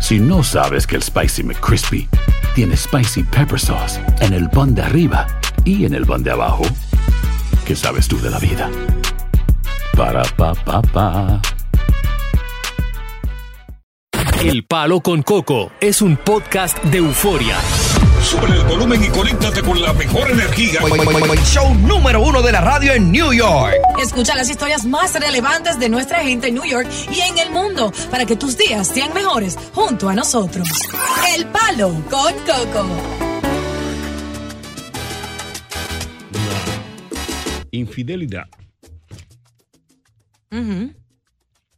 Si no sabes que el Spicy McCrispy tiene Spicy Pepper Sauce en el pan de arriba y en el pan de abajo, ¿qué sabes tú de la vida? Para, pa, pa, pa. El Palo con Coco es un podcast de euforia. Sube el volumen y conéctate con la mejor energía. Show número uno de la radio en New York. Escucha las historias más relevantes de nuestra gente en New York y en el mundo para que tus días sean mejores junto a nosotros. El Palo con Coco. Infidelidad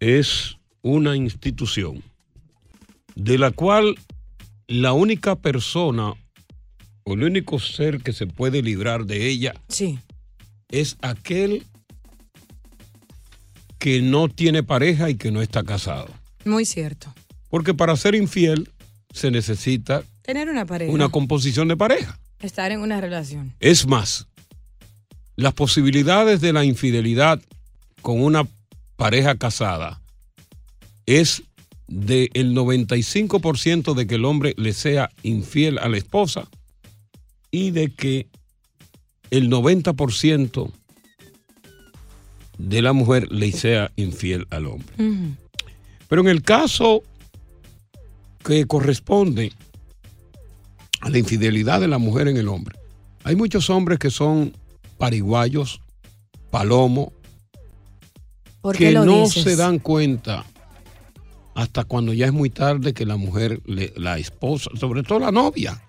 es una institución de la cual la única persona el único ser que se puede librar de ella Sí. es aquel que no tiene pareja y que no está casado. Muy cierto. Porque para ser infiel se necesita Tener una pareja. una composición de pareja. Estar en una relación. Es más, las posibilidades de la infidelidad con una pareja casada es del 95% de que el hombre le sea infiel a la esposa y de que el 90% de la mujer le sea infiel al hombre. Pero en el caso que corresponde a la infidelidad de la mujer en el hombre, hay muchos hombres que son pariguayos, palomo, ¿Por qué que no dices? se dan cuenta hasta cuando ya es muy tarde que la mujer, le- la esposa, sobre todo la novia.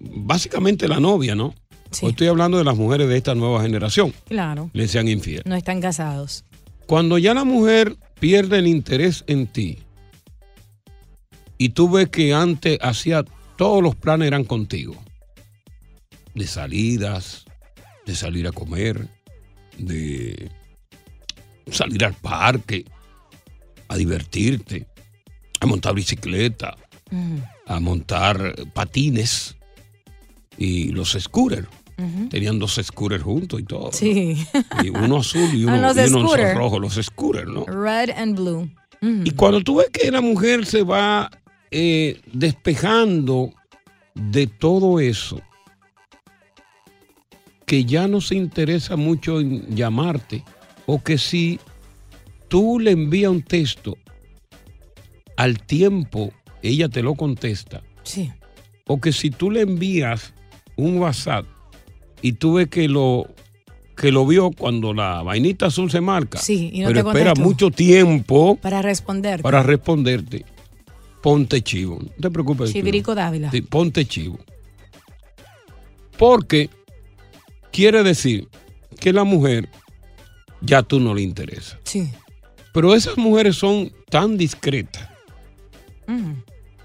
Básicamente la novia, ¿no? Sí. Hoy estoy hablando de las mujeres de esta nueva generación, Claro. le sean infiel. No están casados. Cuando ya la mujer pierde el interés en ti y tú ves que antes hacía todos los planes eran contigo, de salidas, de salir a comer, de salir al parque, a divertirte, a montar bicicleta, a montar patines y los scooters. Tenían dos scooters juntos y todo. Sí. Y uno azul y uno, Ah, y uno rojo, los scooters, ¿no? Red and blue. Ujú. Y cuando tú ves que la mujer se va eh, despejando de todo eso, que ya no se interesa mucho en llamarte, o que si tú le envías un texto, al tiempo ella te lo contesta, Sí. o que si tú le envías un WhatsApp y tú ves que lo que lo vio cuando la vainita azul se marca, Sí, y no pero te espera mucho tiempo Para responder. para responderte, ponte chivo. No te preocupes. Chivirico Dávila. Sí, ponte chivo. Porque quiere decir que la mujer ya tú no le interesa. Sí. Pero esas mujeres son tan discretas Ujú.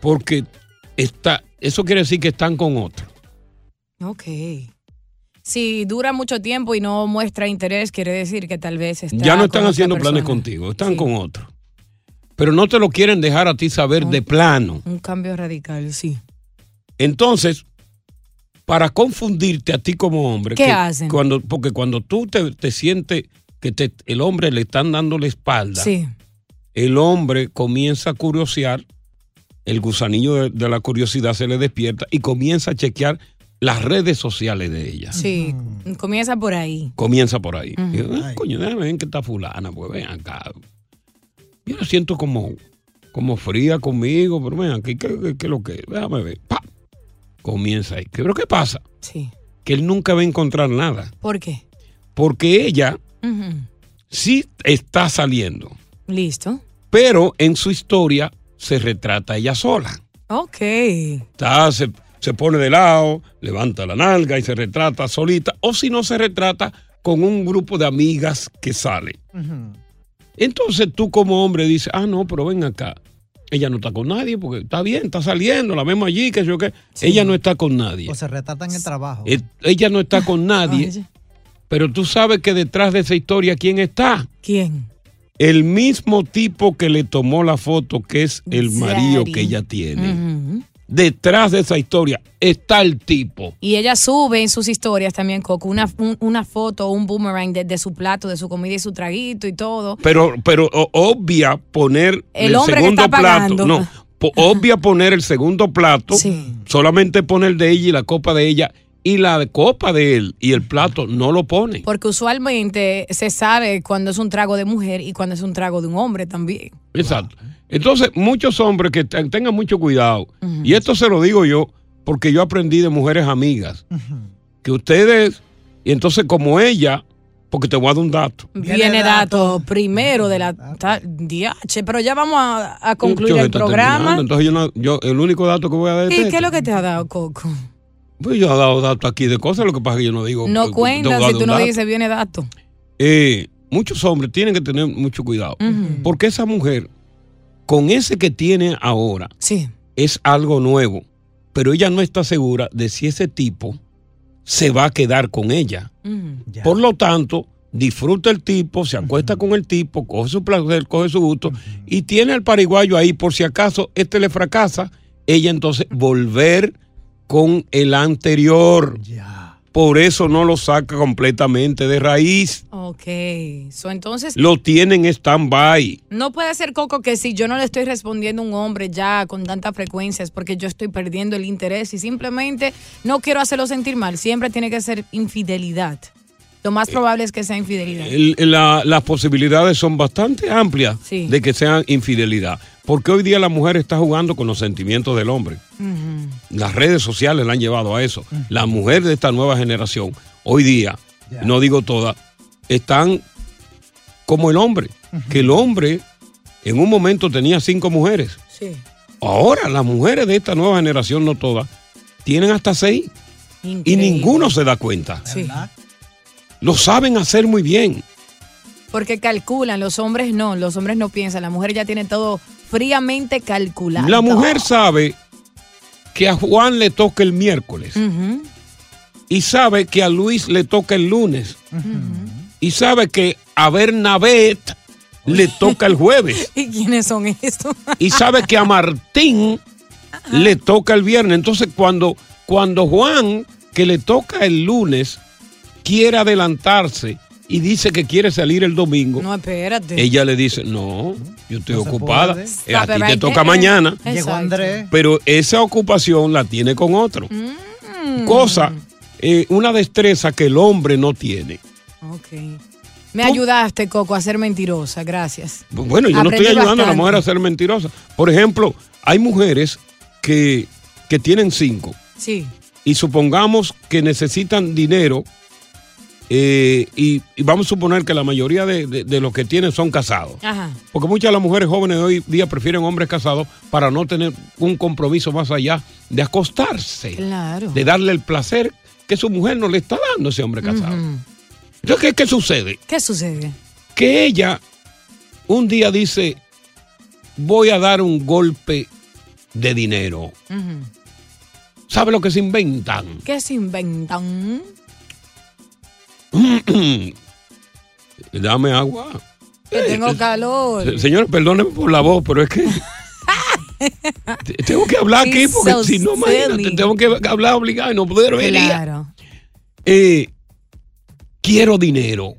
porque está, eso quiere decir que están con otro. Ok. Si dura mucho tiempo y no muestra interés, quiere decir que tal vez está ya no están haciendo planes contigo, están con otro. Pero no te lo quieren dejar a ti saber de plano. Un cambio radical, sí. Entonces, para confundirte a ti como hombre, ¿Qué que hacen? Cuando, porque cuando tú te, te sientes que te- el hombre le están dando la espalda, Sí. el hombre comienza a curiosear, el gusanillo de, de la curiosidad se le despierta y comienza a chequear las redes sociales de ella. Sí. Comienza por ahí. Comienza por ahí. Y, "Ah, coño, déjame ver que está fulana, pues ven acá. Yo la siento como, como fría conmigo, pero ven aquí, ¿qué, qué, qué es lo que? es? Déjame ver. Pa. Comienza ahí. ¿Pero qué pasa? Sí. Que él nunca va a encontrar nada. ¿Por qué? Porque ella sí está saliendo, Listo. pero en su historia se retrata ella sola. Ok. Está, se, se pone de lado, levanta la nalga y se retrata solita, o si no se retrata con un grupo de amigas que sale. Entonces tú como hombre dices, ah, no, pero ven acá. Ella no está con nadie porque está bien, está saliendo, la vemos allí, que yo qué. Ella no está con nadie. O se retratan en el trabajo. Ella no está con nadie. Pero tú sabes que detrás de esa historia, ¿quién está? ¿Quién? El mismo tipo que le tomó la foto, que es el marido que ella tiene. Detrás de esa historia está el tipo. Y ella sube en sus historias también, Coco, una, un- una foto, un boomerang de, de su plato, de su comida y su traguito y todo. Pero, pero obvia poner El el, hombre que segundo está plato. pagando. No, obvia poner el segundo plato. Solamente pone el de ella y la copa de ella. Y la copa de él y el plato no lo pone. Porque usualmente se sabe cuando es un trago de mujer y cuando es un trago de un hombre también. Exacto. Entonces, muchos hombres que te- tengan mucho cuidado, y esto se lo digo yo porque yo aprendí de mujeres amigas, que ustedes, y entonces como ella, porque te voy a dar un dato. Viene, dato. primero de la DH, pero ya vamos a, a concluir el programa. terminando, Entonces yo, no- yo el único dato que voy a dar es ¿Y este. qué es lo que te ha dado, Coco? Pues yo he dado datos aquí de cosas, lo que pasa es que yo no digo. No te cuentas si tú no dato. dices viene dato. Eh, muchos hombres tienen que tener mucho cuidado. Porque esa mujer, con ese que tiene ahora, Sí. es algo nuevo. Pero ella no está segura de si ese tipo se va a quedar con ella. Por lo tanto, disfruta el tipo, se acuesta con el tipo, coge su placer, coge su gusto y tiene al pariguayo ahí por si acaso este le fracasa, ella entonces volver con el anterior. Por eso no lo saca completamente de raíz. Ok. So, entonces, Lo tiene en stand-by. no puede ser, Coco, que si yo no le estoy respondiendo a un hombre ya con tanta frecuencia es porque yo estoy perdiendo el interés y simplemente no quiero hacerlo sentir mal. Siempre tiene que ser infidelidad. Lo más probable es que sea infidelidad. El- la- las posibilidades son bastante amplias Sí. de que sean infidelidad. Porque hoy día la mujer está jugando con los sentimientos del hombre. Las redes sociales la han llevado a eso. La mujer de esta nueva generación, hoy día, no digo todas, están como el hombre. Que el hombre en un momento tenía cinco mujeres. Sí. Ahora las mujeres de esta nueva generación, no todas, tienen hasta seis. Y ninguno se da cuenta. Sí. Lo saben hacer muy bien. Porque calculan, los hombres no, los hombres no piensan, la mujer ya tiene todo fríamente calculado. La mujer sabe que a Juan le toca el miércoles y sabe que a Luis le toca el lunes y sabe que a Bernabé le toca el jueves ¿Y quiénes son estos? y sabe que a Martín le toca el viernes. Entonces cuando, cuando Juan, que le toca el lunes, quiere adelantarse y dice que quiere salir el domingo, No, espérate. ella le dice, no, yo estoy ocupada. Eh, a ti te toca mañana. Llegó. Andrés. pero esa ocupación la tiene con otro. Mm. Cosa, eh, una destreza que el hombre no tiene. Ok. Me ayudaste, Coco, a ser mentirosa, gracias. Bueno, yo no estoy ayudando a la mujer a ser mentirosa. Por ejemplo, hay mujeres que, que tienen cinco Sí. y supongamos que necesitan dinero eh, y, y vamos a suponer que la mayoría de, de- de los que tienen son casados. Ajá. Porque muchas de las mujeres jóvenes de hoy día prefieren hombres casados para no tener un compromiso más allá de acostarse. Claro. de darle el placer que su mujer no le está dando a ese hombre casado. Entonces, ¿qué, qué sucede? ¿Qué sucede? Que ella un día dice, voy a dar un golpe de dinero. ¿Sabe lo que se inventan? ¿Qué se inventan? Dame agua. Que tengo calor. Se- Señor, perdóneme por la voz, pero es que te- tengo que hablar aquí porque so si no, imagínate, tengo que hablar obligado y no poder venir. Claro. Eh, quiero dinero.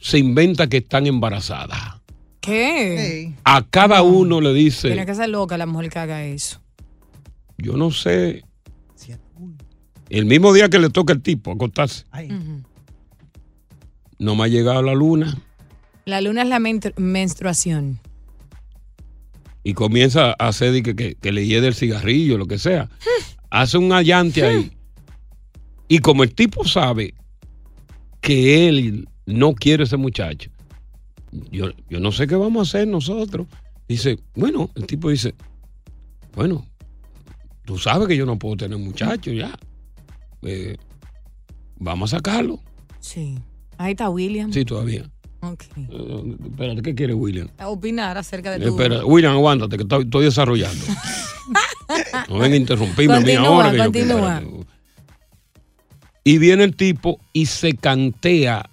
Se inventa que están embarazadas. ¿Qué? A cada uno le dice, Tiene que ser loca la mujer que haga eso. yo no sé. El mismo día que le toca el tipo acostarse, no me ha llegado la luna. La luna es la menstru- menstruación. y comienza a hacer de que, que, que le hiede el cigarrillo, lo que sea. Hace un allante ahí. Y como el tipo sabe que él no quiere ese muchacho, yo, yo no sé qué vamos a hacer nosotros. Dice, bueno, el tipo dice, bueno, tú sabes que yo no puedo tener muchacho ya. Eh, vamos a sacarlo. Sí. Ahí está William. Sí, todavía. Ok. Eh, espérate, ¿qué quiere William? A opinar acerca de Eh, tu... Espera, William, aguántate, que estoy, estoy desarrollando. no venga a interrumpirme a mí Continúa, ahora. que yo continúa. quiero- Y viene el tipo y se cantea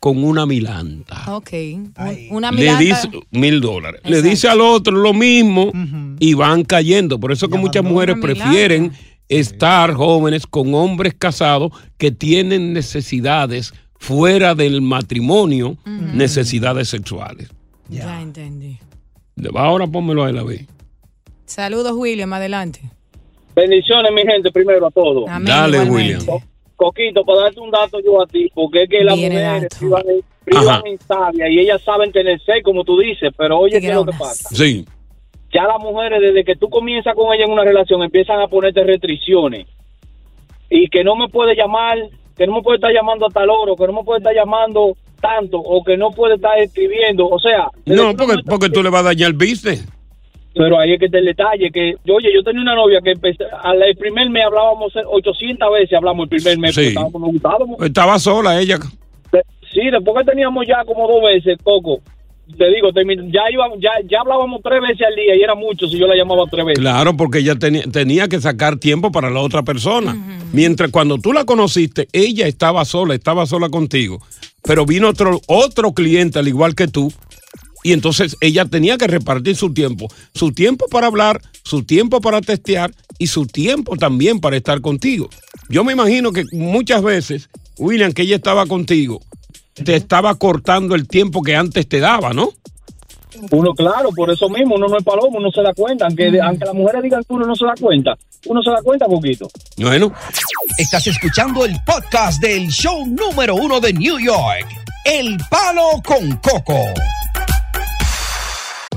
con una milanta. Ok. Un- Una Le mirada. dice mil dólares. Le dice al otro lo mismo y van cayendo. Por eso que muchas mujeres milanta. Estar jóvenes con hombres casados que tienen necesidades fuera del matrimonio, necesidades sexuales. Ya entendí. Ahora pónmelo a él a ver. Saludos, William. Adelante. Bendiciones, mi gente, primero a todos. Amén, Dale, igualmente. William. Coquito, para darte un dato yo a ti, porque es que las mujeres privan en, privan y ellas saben tener sed, como tú dices, pero oye, ¿qué es lo que pasa? Sí. Ya las mujeres, desde que tú comienzas con ella en una relación, empiezan a ponerte restricciones. Y que no me puede llamar, que no me puede estar llamando a tal hora, que no me puede estar llamando tanto, o que no puede estar escribiendo. O sea, No, que porque, porque tú le vas a dañar el business. Pero ahí es que está el detalle, que, oye, yo tenía una novia que empecé, al el primer mes hablábamos 800 veces, hablamos el primer mes, Sí. porque estábamos. Estaba sola ella. Sí, después que teníamos ya como dos veces, Coco, te digo, ya íbamos, ya, ya hablábamos tres veces al día y era mucho si yo la llamaba tres veces. Claro, porque ella tenía, tenía que sacar tiempo para la otra persona. Mientras cuando tú la conociste, ella estaba sola, estaba sola contigo. Pero vino otro, otro cliente al igual que tú. Y entonces ella tenía que repartir su tiempo. Su tiempo para hablar, su tiempo para testear y su tiempo también para estar contigo. Yo me imagino que muchas veces, William, que ella estaba contigo, te estaba cortando el tiempo que antes te daba, ¿no? Uno, claro, por eso mismo, uno no es palomo, uno se da cuenta, aunque, aunque las mujeres digan que uno no se da cuenta, uno se da cuenta poquito. Bueno. Estás escuchando el podcast del show número uno de New York, El Palo con Coco.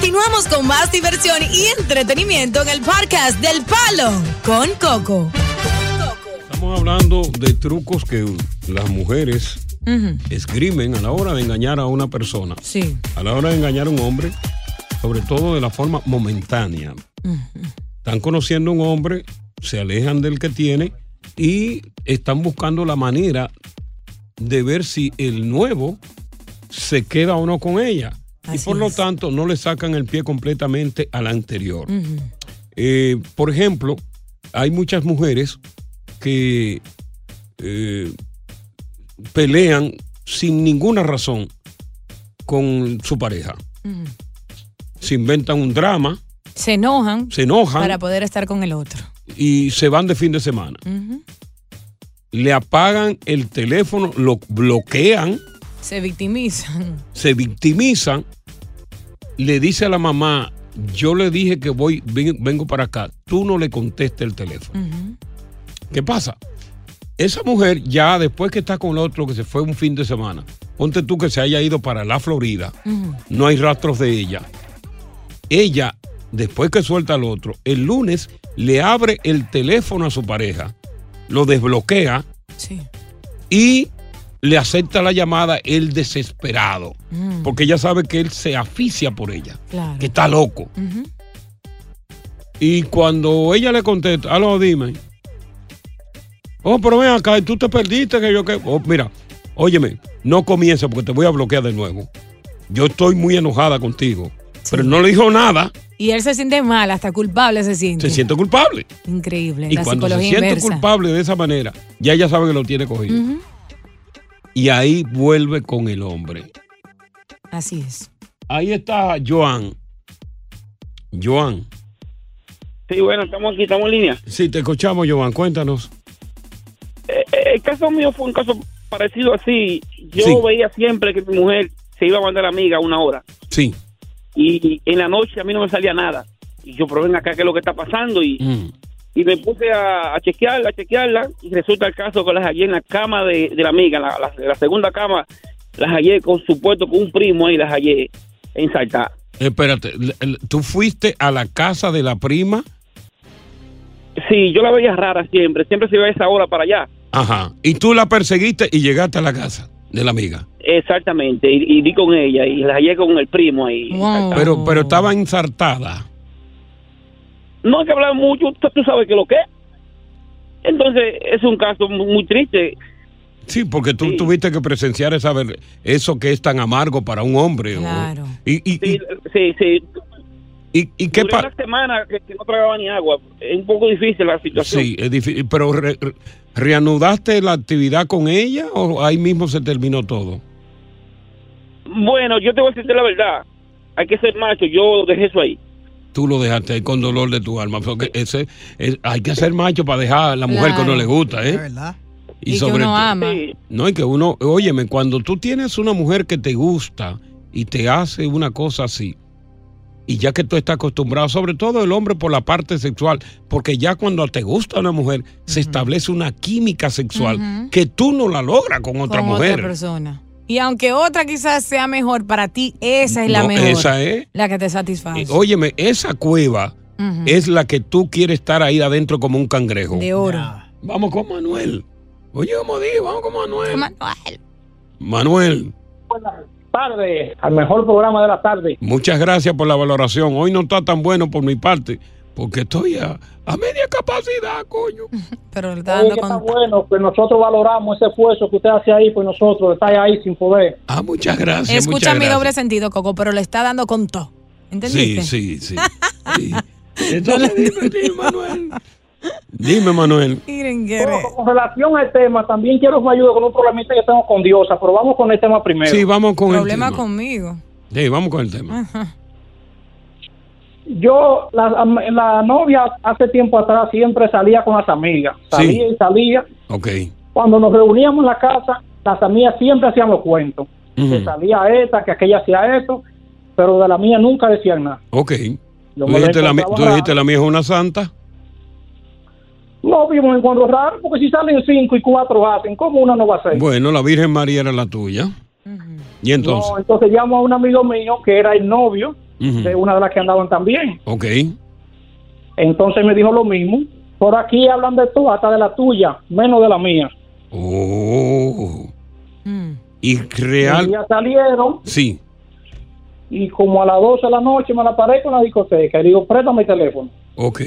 Continuamos con más diversión y entretenimiento en el podcast del Palo con Coco. Estamos hablando de trucos que las mujeres Ujú. esgrimen a la hora de engañar a una persona. Sí. A la hora de engañar a un hombre, sobre todo de la forma momentánea. Están conociendo a un hombre, se alejan del que tiene y están buscando la manera de ver si el nuevo se queda o no con ella. Y por lo tanto no le sacan el pie completamente al anterior. Eh, por ejemplo, hay muchas mujeres que eh, pelean sin ninguna razón con su pareja. Se inventan un drama, Se enojan. se enojan Para poder estar con el otro. y se van de fin de semana. Le apagan el teléfono, lo bloquean, Se victimizan. se victimizan, le dice a la mamá, yo le dije que voy, ven- vengo para acá, tú no le contestes el teléfono. ¿Qué pasa? Esa mujer ya después que está con el otro, que se fue un fin de semana, ponte tú que se haya ido para la Florida, no hay rastros de ella. Ella, después que suelta al otro, el lunes le abre el teléfono a su pareja, lo desbloquea Sí. y le acepta la llamada el desesperado, Mm. porque ella sabe que él se aficia por ella, Claro. que está loco. Y cuando ella le contesta, aló, dime. Oh, pero ven acá, y tú te perdiste, que yo que. Oh, mira, óyeme, no comiences porque te voy a bloquear de nuevo. Yo estoy muy enojada contigo. Pero no le dijo nada, Y él se siente mal, hasta culpable se siente. se siente culpable. Increíble. Y la cuando se siente inversa. culpable de esa manera, ya ella sabe que lo tiene cogido. Ujú. Y ahí vuelve con el hombre. Así es. Ahí está Joan. Joan. Sí, bueno, estamos aquí, estamos en línea. Sí, te escuchamos, Joan. Cuéntanos. Eh, eh, el caso mío fue un caso parecido así. Yo Sí. veía siempre que mi mujer se iba a mandar amiga una hora Sí. y en la noche a mí no me salía nada. Y yo, pero ven acá, ¿qué es lo que está pasando? Y, Mm. Y me puse a, a chequearla, a chequearla y resulta el caso que las hallé en la cama de, de la amiga, la, la, la segunda cama, las hallé con supuesto con un primo ahí, las hallé en Salta. Espérate, ¿tú fuiste a la casa de la prima? Sí, yo la veía rara siempre, siempre se iba a esa hora para allá. Ajá. Y tú la perseguiste y llegaste a la casa de la amiga. Exactamente, y, y di con ella y la hallé con el primo ahí. Pero, pero estaba ensartada. No hay que hablar mucho, tú, sabes que lo que es. Entonces, es un caso muy, muy triste. Sí, porque tú tuviste que presenciar esa ver- eso que es tan amargo para un hombre. Claro. Y, y, Sí, sí, sí. ¿Y, y qué pasa? una semana que, que no tragaba ni agua. Es un poco difícil la situación. Sí, es difícil. Pero re- re- ¿reanudaste la actividad con ella o ahí mismo se terminó todo? Bueno, yo te voy a decir la verdad. Hay que ser macho. Yo dejé eso ahí. Tú lo dejaste ahí con dolor de tu alma. Porque ese, es- hay que ser macho para dejar a la mujer que no le gusta, ¿eh? Y, que uno todo- ama. No, y que uno, óyeme, cuando tú tienes una mujer que te gusta y te hace una cosa así, y ya que tú estás acostumbrado, sobre todo el hombre por la parte sexual, porque ya cuando te gusta una mujer, se establece una química sexual que tú no la logras con otra con mujer. otra persona. Y aunque otra quizás sea mejor para ti, esa es la No, mejor. esa es. La que te satisface. Eh, Óyeme, esa cueva es la que tú quieres estar ahí adentro como un cangrejo. De oro. Vamos con Manuel. Oye, como dije, vamos con Manuel. Manuel. Manuel, Buenas tardes, al mejor programa de la tarde. muchas gracias por la valoración. Hoy no está tan bueno por mi parte, porque estoy a, a media capacidad, coño. Pero le está dando que está bueno, pues nosotros valoramos ese esfuerzo que usted hace ahí por nosotros, está ahí sin poder. Ah, muchas gracias. Escucha muchas mi gracias. doble sentido, Coco, pero le está dando con todo. ¿Entendiste? Sí, sí, sí. sí. Entonces, dime, dime, Manuel. Dime, Manuel. Miren, Bueno, con relación al tema, también quiero que me ayude con un problemita que tengo con Diosa, pero vamos con el tema primero. Sí, vamos con Problema el tema. conmigo. Sí, vamos con el tema. Ajá. Yo, la, la novia hace tiempo atrás siempre salía con las amigas, salía y salía. Ok. Cuando nos reuníamos en la casa, las amigas siempre hacían los cuentos. Que salía esta, que aquella hacía esto, pero de la mía nunca decían nada. Ok. Yo Tú dijiste, la, tú dijiste la mía es una santa. No vimos encuentros raros, porque si salen cinco y cuatro hacen, ¿cómo una no va a ser? Bueno, la Virgen María era la tuya. Y entonces, No, entonces llamo a un amigo mío que era el novio De una de las que andaban también. ok. Entonces me dijo lo mismo. Por aquí hablan de todo, hasta de la tuya, menos de la mía. Oh. Mm. Y real. día salieron Sí. y como a las 12 de la noche me la paré con la discoteca y digo, préstame el teléfono. Ok.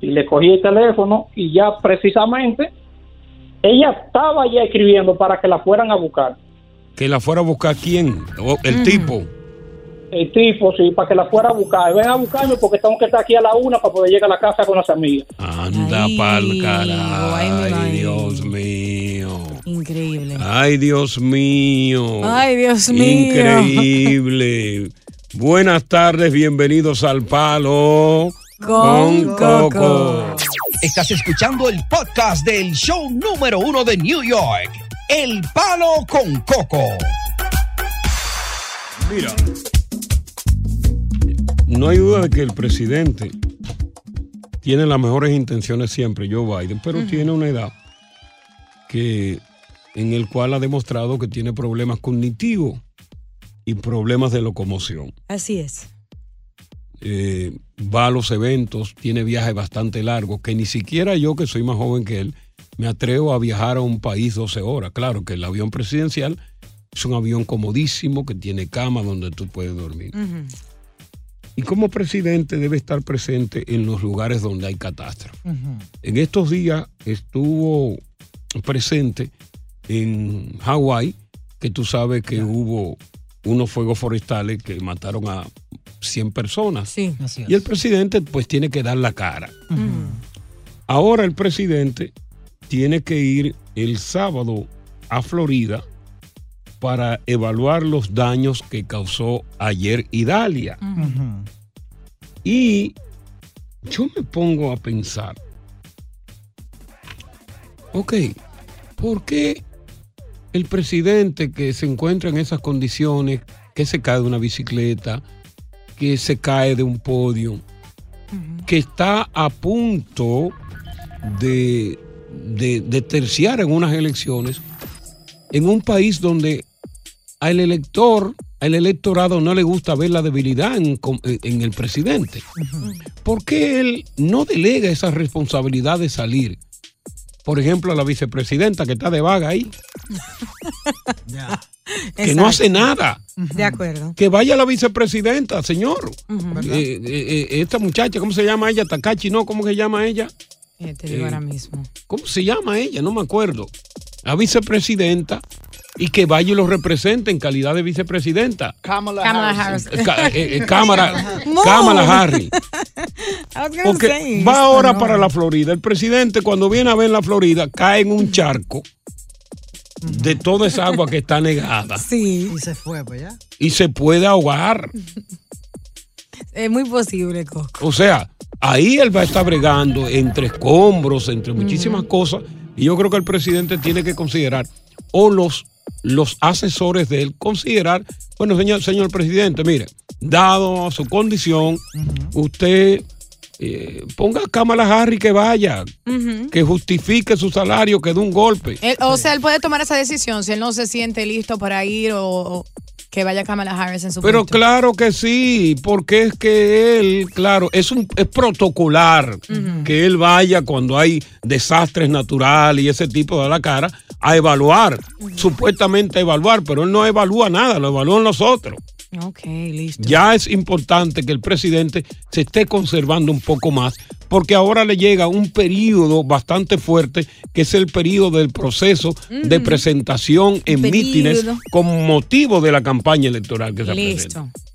Y le cogí el teléfono y ya precisamente ella estaba ya escribiendo para que la fueran a buscar. Que la fuera a buscar quién. El tipo. El tipo, sí, para que la fuera a buscar. Ven a buscarme porque tengo que estar aquí a la una para poder llegar a la casa con las amigas. Anda pa'l carajo. Ay, Dios mío. Increíble. Ay, Dios mío. Ay, Dios mío. Increíble. Buenas tardes, bienvenidos al Palo Con Coco. Estás escuchando el podcast del show número uno de New York, El Palo con Coco. Mira, no hay duda de que el presidente tiene las mejores intenciones siempre, Joe Biden, pero tiene una edad que en el cual ha demostrado que tiene problemas cognitivos y problemas de locomoción. Así es. Eh, va a los eventos, tiene viajes bastante largos, que ni siquiera yo, que soy más joven que él, me atrevo a viajar a un país 12 horas. Claro que el avión presidencial es un avión comodísimo que tiene cama donde tú puedes dormir. Y como presidente debe estar presente en los lugares donde hay catástrofe. En estos días estuvo presente en Hawái, que tú sabes que hubo unos fuegos forestales que mataron a 100 personas. Sí. Y el presidente pues tiene que dar la cara. Ahora el presidente tiene que ir el sábado a Florida para evaluar los daños que causó ayer Idalia. Y yo me pongo a pensar, ok, ¿por qué el presidente que se encuentra en esas condiciones, que se cae de una bicicleta, que se cae de un podio, que está a punto de, de, de terciar en unas elecciones, en un país donde al elector, al electorado no le gusta ver la debilidad en, en el presidente. ¿Por qué él no delega esa responsabilidad de salir? Por ejemplo, a la vicepresidenta que está de vaga ahí, que no hace nada. De acuerdo. Que vaya la vicepresidenta, señor. Eh, eh, eh, esta muchacha, ¿cómo se llama ella? Takachi, ¿no? ¿Cómo se llama ella? Eh, te digo Eh, ahora mismo. ¿Cómo se llama ella? No me acuerdo. La vicepresidenta y que vaya y lo represente en calidad de vicepresidenta. Kamala Harris. Eh, eh, eh. Cámara Harris. Was gonna Porque say, va ahora no. para la Florida. El presidente cuando viene a ver la Florida cae en un charco de toda esa agua que está negada Sí. Y se fue, pues ya. y se puede ahogar. Es muy posible, Coco. O sea, ahí él va a estar bregando entre escombros, entre muchísimas cosas. Y yo creo que el presidente tiene que considerar, o los, los asesores de él, considerar, bueno, señor, señor presidente, mire, dado su condición, usted eh, ponga a Kamala Harris que vaya, que justifique su salario, que dé un golpe. Él- o sea, él puede tomar esa decisión si él no se siente listo para ir o, o que vaya Kamala Harris en su Pero claro que sí, porque es que él, claro, es un es protocolar que él vaya cuando hay desastres naturales y ese tipo de la cara a evaluar, supuestamente a evaluar, pero él no evalúa nada, lo evalúan los otros. Ok, listo. Ya es importante que el presidente se esté conservando un poco más, porque ahora le llega un periodo bastante fuerte, que es el periodo del proceso de presentación en mítines con motivo de la campaña electoral que se presenta.